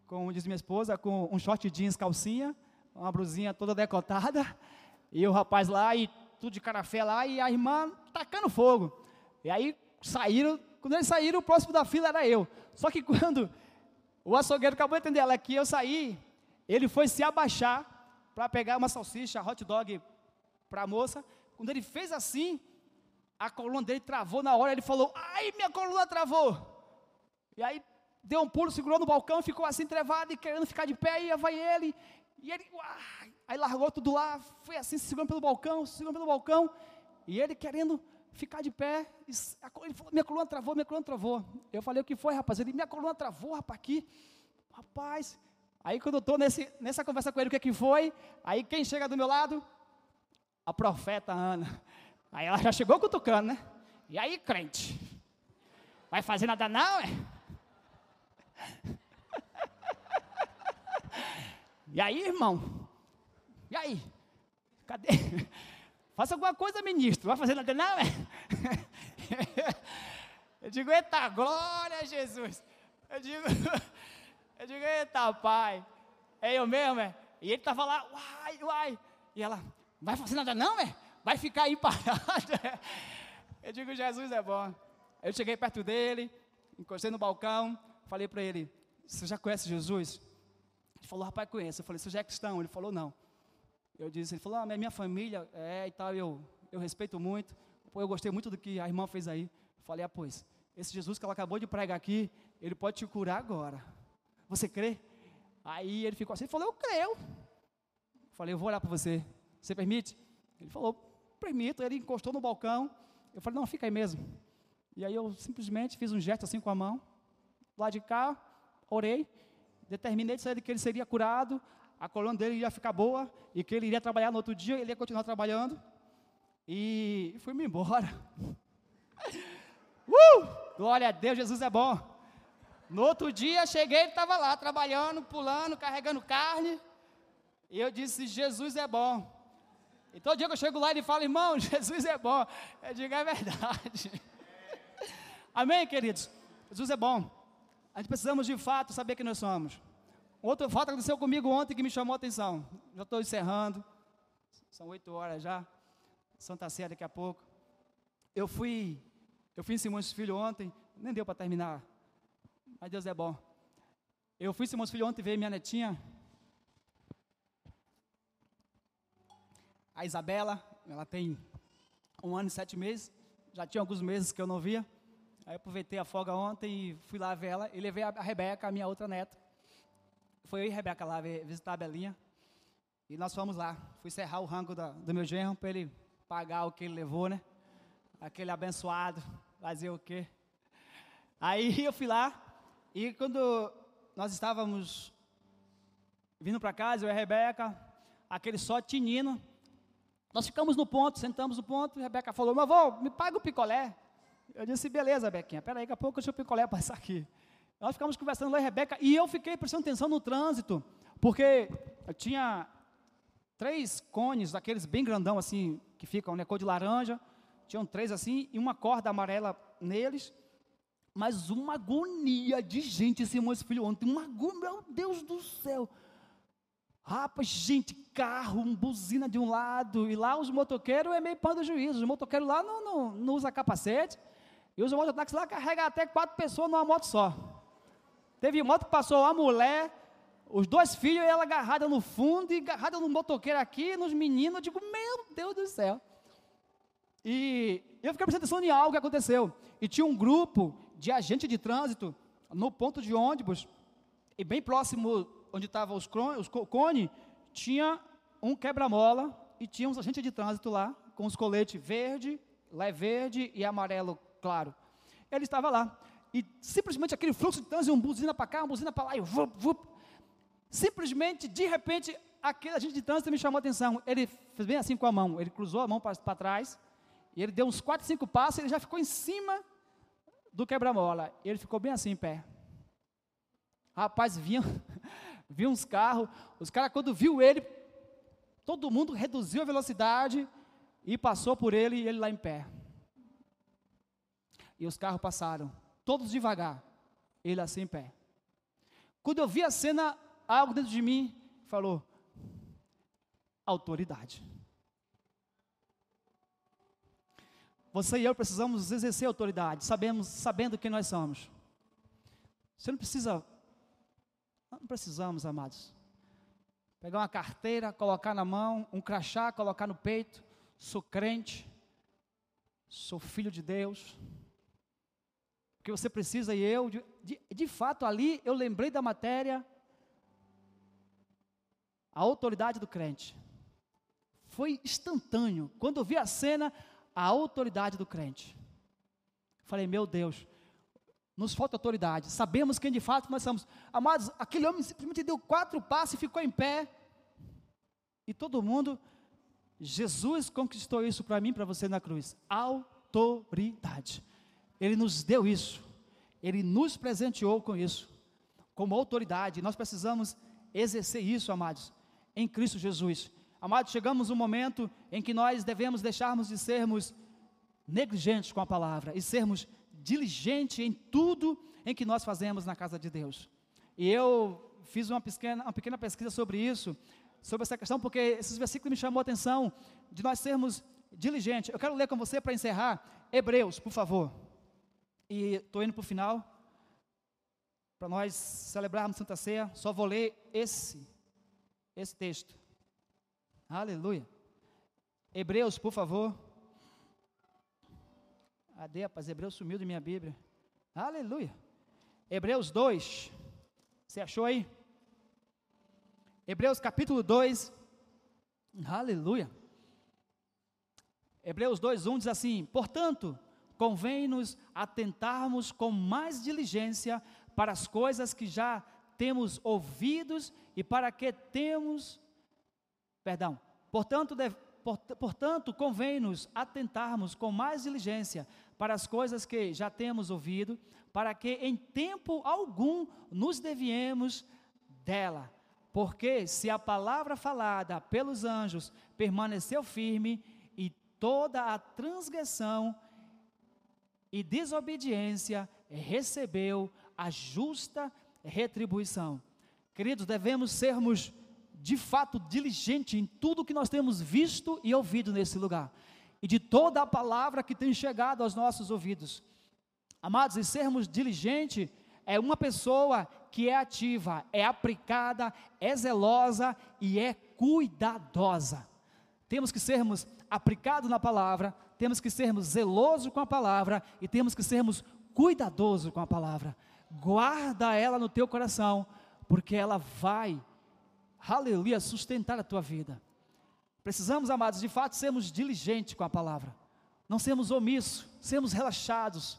como diz minha esposa, com um short jeans, calcinha, uma brusinha toda decotada, e o rapaz lá, e tudo de carafé lá, e a irmã tacando fogo. E aí saíram, quando eles saíram, o próximo da fila era eu. Só que quando o açougueiro acabou de entender ela que eu saí, ele foi se abaixar para pegar uma salsicha, hot dog para a moça. Quando ele fez assim, a coluna dele travou na hora, ele falou: Ai, minha coluna travou. E aí deu um pulo, segurou no balcão, ficou assim travado e querendo ficar de pé, e vai ele, e ele, uai, aí largou tudo lá, foi assim, se segurando pelo balcão, se segurando pelo balcão, e ele querendo ficar de pé, ele falou, minha coluna travou, minha coluna travou. Eu falei, o que foi, rapaz? Ele, minha coluna travou, rapaz, aqui. Rapaz, aí quando eu estou nessa conversa com ele, o que, é que foi? Aí quem chega do meu lado? A profeta Ana. Aí ela já chegou cutucando, né? E aí, crente? Vai fazer nada não, é? E aí, irmão? E aí? Cadê? Faça alguma coisa, ministro. Vai fazer nada não, é? Eu digo, eita, glória a Jesus. Eu digo, eu digo, eita, pai. É eu mesmo, é? E ele estava lá, uai, uai. E ela, vai fazer nada não, é? Vai ficar aí parado. É? Eu digo, Jesus é bom. Eu cheguei perto dele, encostei no balcão, falei para ele, você já conhece Jesus? Ele falou, rapaz, conheço. Eu falei, você já é cristão? Ele falou, não. Eu disse, ele falou, ah, minha família é e tal, eu, eu respeito muito. Pô, eu gostei muito do que a irmã fez aí. Eu falei, ah, pois, esse Jesus que ela acabou de pregar aqui, ele pode te curar agora. Você crê? Aí ele ficou assim, ele falou, eu creio. Eu falei, eu vou olhar para você. Você permite? Ele falou, permito. Ele encostou no balcão. Eu falei, não, fica aí mesmo. E aí eu simplesmente fiz um gesto assim com a mão. Lá de cá, orei determinei que ele seria curado, a coluna dele ia ficar boa, e que ele iria trabalhar no outro dia, ele ia continuar trabalhando. E fui-me embora. Uh! Glória a Deus, Jesus é bom. No outro dia, cheguei, ele estava lá, trabalhando, pulando, carregando carne. E eu disse, Jesus é bom. E todo dia que eu chego lá, ele fala, irmão, Jesus é bom. Eu digo, é verdade. Amém, queridos? Jesus é bom. A gente precisamos de fato saber quem nós somos. Outro fato aconteceu comigo ontem que me chamou a atenção. Já estou encerrando. São oito horas já. Santa Ceia daqui a pouco. Eu fui, eu fui em Simões Filho ontem, nem deu para terminar. Mas Deus é bom. Eu fui em Simões Filho ontem ver minha netinha. A Isabela, ela tem um ano e sete meses. Já tinha alguns meses que eu não via. Aí aproveitei a folga ontem e fui lá ver ela e levei a Rebeca, a minha outra neta. Foi eu e a Rebeca lá visitar a Belinha. E nós fomos lá. Fui serrar o rango da, do meu genro para ele pagar o que ele levou, né? Aquele abençoado, fazer o quê? Aí eu fui lá e quando nós estávamos vindo para casa, eu e a Rebeca, aquele só tinino, nós ficamos no ponto, sentamos no ponto, e Rebeca falou, meu avô, me paga o picolé. Eu disse, beleza, Bequinha, peraí, daqui a pouco deixa o picolé passar aqui. Nós ficamos conversando lá, Rebeca, e eu fiquei prestando atenção no trânsito, porque eu tinha três cones, daqueles bem grandão assim, que ficam, né, cor de laranja, tinham três assim, e uma corda amarela neles, mas uma agonia de gente em Simões Filho ontem, uma agonia, meu Deus do céu. Rapaz, gente, carro, buzina de um lado, e lá os motoqueiros é meio pano do juízo, os motoqueiros lá não, não, não usa capacete, e os mototáxis lá carregam até quatro pessoas numa moto só. Teve moto que passou a mulher, os dois filhos e ela agarrada no fundo e agarrada no motoqueiro aqui, nos meninos. Eu digo, meu Deus do céu. E eu fiquei prestando atenção em algo que aconteceu. E tinha um grupo de agente de trânsito no ponto de ônibus, e bem próximo onde estavam os, os cone, tinha um quebra-mola e tinha uns agentes de trânsito lá, com os coletes verde, lé verde e amarelo claro. Ele estava lá. E simplesmente aquele fluxo de trânsito, um buzina para cá, um buzina para lá, e vup, vup, Simplesmente, de repente, aquele agente de trânsito me chamou a atenção. Ele fez bem assim com a mão. Ele cruzou a mão para trás. E ele deu uns 4, 5 passos. E ele já ficou em cima do quebra-mola. Ele ficou bem assim em pé. Rapaz, vinha, vinha uns carros. Os caras, quando viu ele, todo mundo reduziu a velocidade e passou por ele e ele lá em pé. E os carros passaram, todos devagar, ele assim em pé. Quando eu vi a cena, algo dentro de mim falou: autoridade. Você e eu precisamos exercer autoridade, sabemos, sabendo quem nós somos. Você não precisa, não precisamos, amados. Pegar uma carteira, colocar na mão, um crachá, colocar no peito. Sou crente, sou filho de Deus. O que você precisa e eu, de, de, de fato, ali eu lembrei da matéria a autoridade do crente. Foi instantâneo. Quando eu vi a cena, a autoridade do crente. Falei, meu Deus, nos falta autoridade. Sabemos quem de fato nós somos. Amados, aquele homem simplesmente deu quatro passos e ficou em pé. E todo mundo, Jesus conquistou isso para mim, para você na cruz. Autoridade. Ele nos deu isso. Ele nos presenteou com isso. Como autoridade. Nós precisamos exercer isso, amados em Cristo Jesus. Amados, chegamos um momento em que nós devemos deixarmos de sermos negligentes com a palavra e sermos diligentes em tudo em que nós fazemos na casa de Deus. E eu fiz uma pequena, uma pequena pesquisa sobre isso, sobre essa questão, porque esses versículos me chamou a atenção de nós sermos diligentes. Eu quero ler com você para encerrar Hebreus, por favor. E estou indo para o final, para nós celebrarmos Santa Ceia. Só vou ler esse esse texto. Aleluia. Hebreus, por favor. Cadê? Hebreus sumiu de minha Bíblia. Aleluia. Hebreus 2. Você achou aí? Hebreus capítulo 2. Aleluia. Hebreus 2:1 diz assim: "Portanto, convém-nos atentarmos com mais diligência para as coisas que já temos ouvidos e para que temos, perdão, portanto, portanto convém-nos atentarmos com mais diligência para as coisas que já temos ouvido, para que em tempo algum nos deviemos dela. Porque se a palavra falada pelos anjos permaneceu firme e toda a transgressão e desobediência recebeu a justa retribuição. Queridos, devemos sermos de fato diligentes em tudo que nós temos visto e ouvido nesse lugar, e de toda a palavra que tem chegado aos nossos ouvidos. Amados, e sermos diligentes é uma pessoa que é ativa, é aplicada, é zelosa e é cuidadosa. Temos que sermos aplicados na palavra, temos que sermos zelosos com a palavra e temos que sermos cuidadosos com a palavra guarda ela no teu coração, porque ela vai, aleluia, sustentar a tua vida. Precisamos, amados, de fato, sermos diligentes com a palavra, não sermos omissos, sermos relaxados,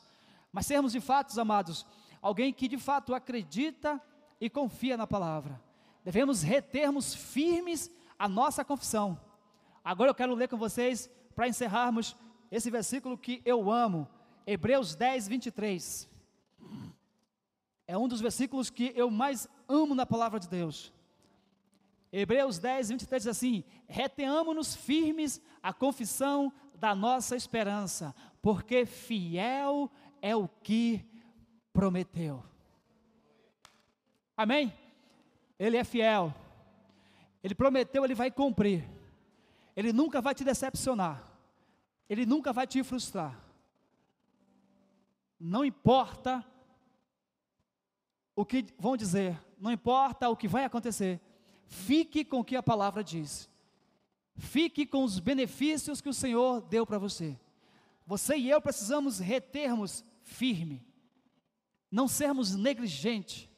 mas sermos de fato, amados, alguém que de fato acredita e confia na palavra. Devemos retermos firmes a nossa confissão. Agora eu quero ler com vocês, para encerrarmos, esse versículo que eu amo, Hebreus 10, 23. É um dos versículos que eu mais amo na palavra de Deus. Hebreus 10, 23 diz assim: Reteamos-nos firmes a confissão da nossa esperança, porque fiel é o que prometeu. Amém? Ele é fiel. Ele prometeu, ele vai cumprir. Ele nunca vai te decepcionar. Ele nunca vai te frustrar. Não importa o que vão dizer, não importa o que vai acontecer, fique com o que a palavra diz. Fique com os benefícios que o Senhor deu para você. Você e eu precisamos retermos firme, não sermos negligentes,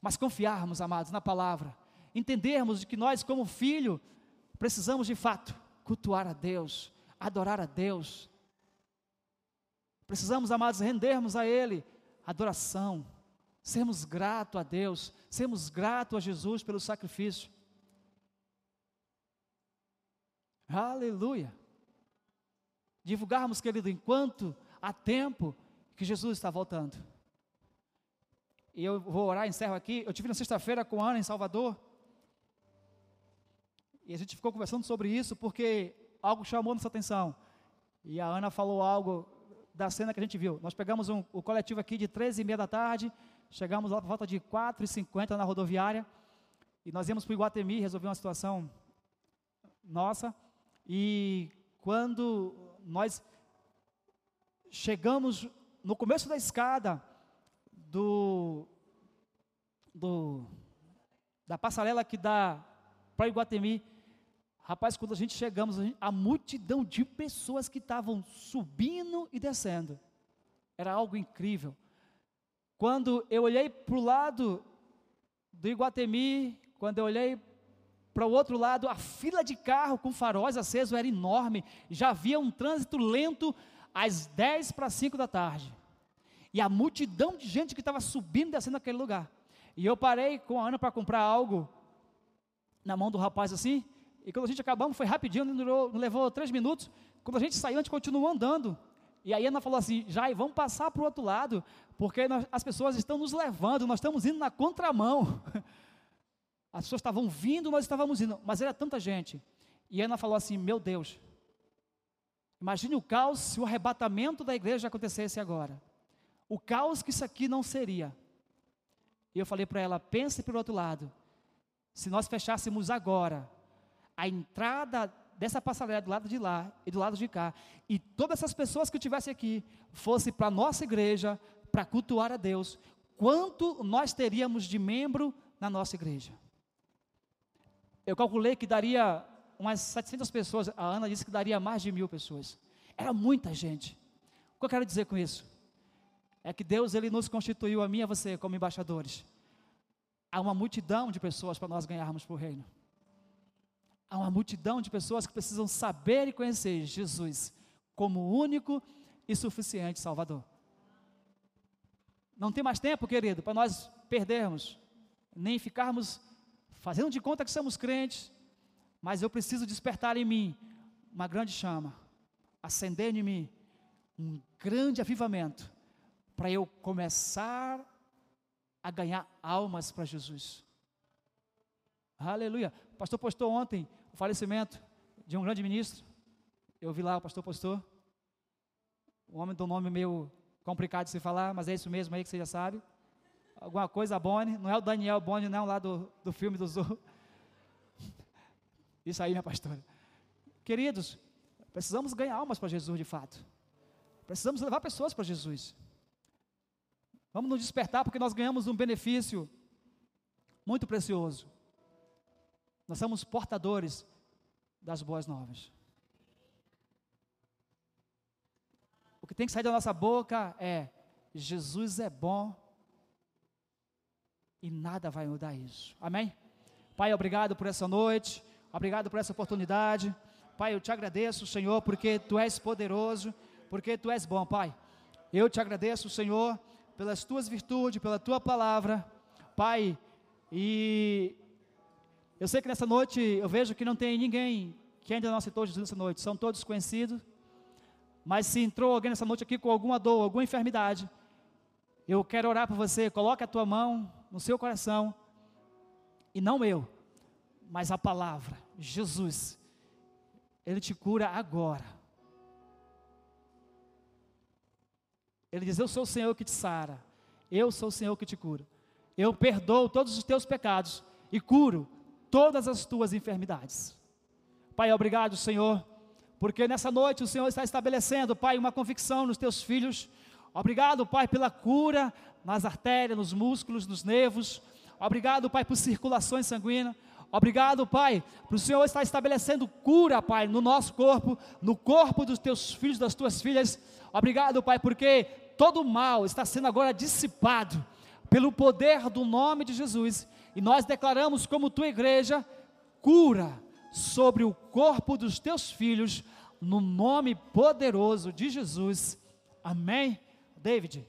mas confiarmos, amados, na palavra, entendermos de que nós, como filho, precisamos de fato cultuar a Deus, adorar a Deus. Precisamos, amados, rendermos a Ele adoração, sermos gratos a Deus, sermos gratos a Jesus pelo sacrifício. Aleluia. Divulgarmos, querido, enquanto há tempo que Jesus está voltando. E eu vou orar, encerro aqui. Eu tive na sexta-feira com Ana em Salvador. E a gente ficou conversando sobre isso porque algo chamou nossa atenção. E a Ana falou algo da cena que a gente viu. Nós pegamos um, o coletivo aqui de 13 e meia da tarde, chegamos lá por volta de 4 e 50 na rodoviária, e nós íamos para o Iguatemi resolver uma situação nossa, e quando nós chegamos no começo da escada do, do da passarela que dá para Iguatemi, Rapaz, quando a gente chegamos, a multidão de pessoas que estavam subindo e descendo. Era algo incrível. Quando eu olhei para o lado do Iguatemi, quando eu olhei para o outro lado, a fila de carro com faróis acesos era enorme. Já havia um trânsito lento às 10 para 5 da tarde. E a multidão de gente que estava subindo e descendo naquele lugar. E eu parei com a Ana para comprar algo na mão do rapaz assim. E quando a gente acabamos, foi rapidinho, não, durou, não levou três minutos. Quando a gente saiu, a gente continuou andando. E aí Ana falou assim: Jai, vamos passar para o outro lado, porque nós, as pessoas estão nos levando, nós estamos indo na contramão. As pessoas estavam vindo, nós estávamos indo, mas era tanta gente. E Ana falou assim: Meu Deus, imagine o caos se o arrebatamento da igreja acontecesse agora. O caos que isso aqui não seria. E eu falei para ela: pense para o outro lado. Se nós fechássemos agora, a entrada dessa passarela do lado de lá e do lado de cá, e todas essas pessoas que tivessem aqui fossem para a nossa igreja para cultuar a Deus, quanto nós teríamos de membro na nossa igreja? Eu calculei que daria umas 700 pessoas, a Ana disse que daria mais de mil pessoas. Era muita gente. O que eu quero dizer com isso? É que Deus ele nos constituiu a mim e a você como embaixadores. Há uma multidão de pessoas para nós ganharmos para o reino. Há uma multidão de pessoas que precisam saber e conhecer Jesus como único e suficiente Salvador. Não tem mais tempo, querido, para nós perdermos, nem ficarmos fazendo de conta que somos crentes, mas eu preciso despertar em mim uma grande chama, acender em mim um grande avivamento, para eu começar a ganhar almas para Jesus. Aleluia. O pastor postou ontem falecimento de um grande ministro. Eu vi lá, o pastor postou. Um homem um nome meio complicado de se falar, mas é isso mesmo aí que você já sabe. Alguma coisa Boni, não é o Daniel Boni, não, lá do, do filme do Zorro. Isso aí, minha pastora. Queridos, precisamos ganhar almas para Jesus de fato. Precisamos levar pessoas para Jesus. Vamos nos despertar porque nós ganhamos um benefício muito precioso. Nós somos portadores das boas novas. O que tem que sair da nossa boca é: Jesus é bom e nada vai mudar isso. Amém? Pai, obrigado por essa noite, obrigado por essa oportunidade. Pai, eu te agradeço, Senhor, porque tu és poderoso, porque tu és bom, Pai. Eu te agradeço, Senhor, pelas tuas virtudes, pela tua palavra, Pai, e eu sei que nessa noite eu vejo que não tem ninguém que ainda não aceitou Jesus nessa noite, são todos conhecidos. Mas se entrou alguém nessa noite aqui com alguma dor, alguma enfermidade, eu quero orar por você. Coloque a tua mão no seu coração, e não eu, mas a palavra, Jesus. Ele te cura agora. Ele diz: Eu sou o Senhor que te sara. Eu sou o Senhor que te cura. Eu perdoo todos os teus pecados e curo todas as tuas enfermidades. Pai, obrigado, Senhor, porque nessa noite o Senhor está estabelecendo, Pai, uma convicção nos teus filhos. Obrigado, Pai, pela cura nas artérias, nos músculos, nos nervos. Obrigado, Pai, por circulações sanguíneas. Obrigado, Pai, para o Senhor estar estabelecendo cura, Pai, no nosso corpo, no corpo dos teus filhos, das tuas filhas. Obrigado, Pai, porque todo mal está sendo agora dissipado pelo poder do nome de Jesus. E nós declaramos, como tua igreja, cura sobre o corpo dos teus filhos, no nome poderoso de Jesus. Amém. David.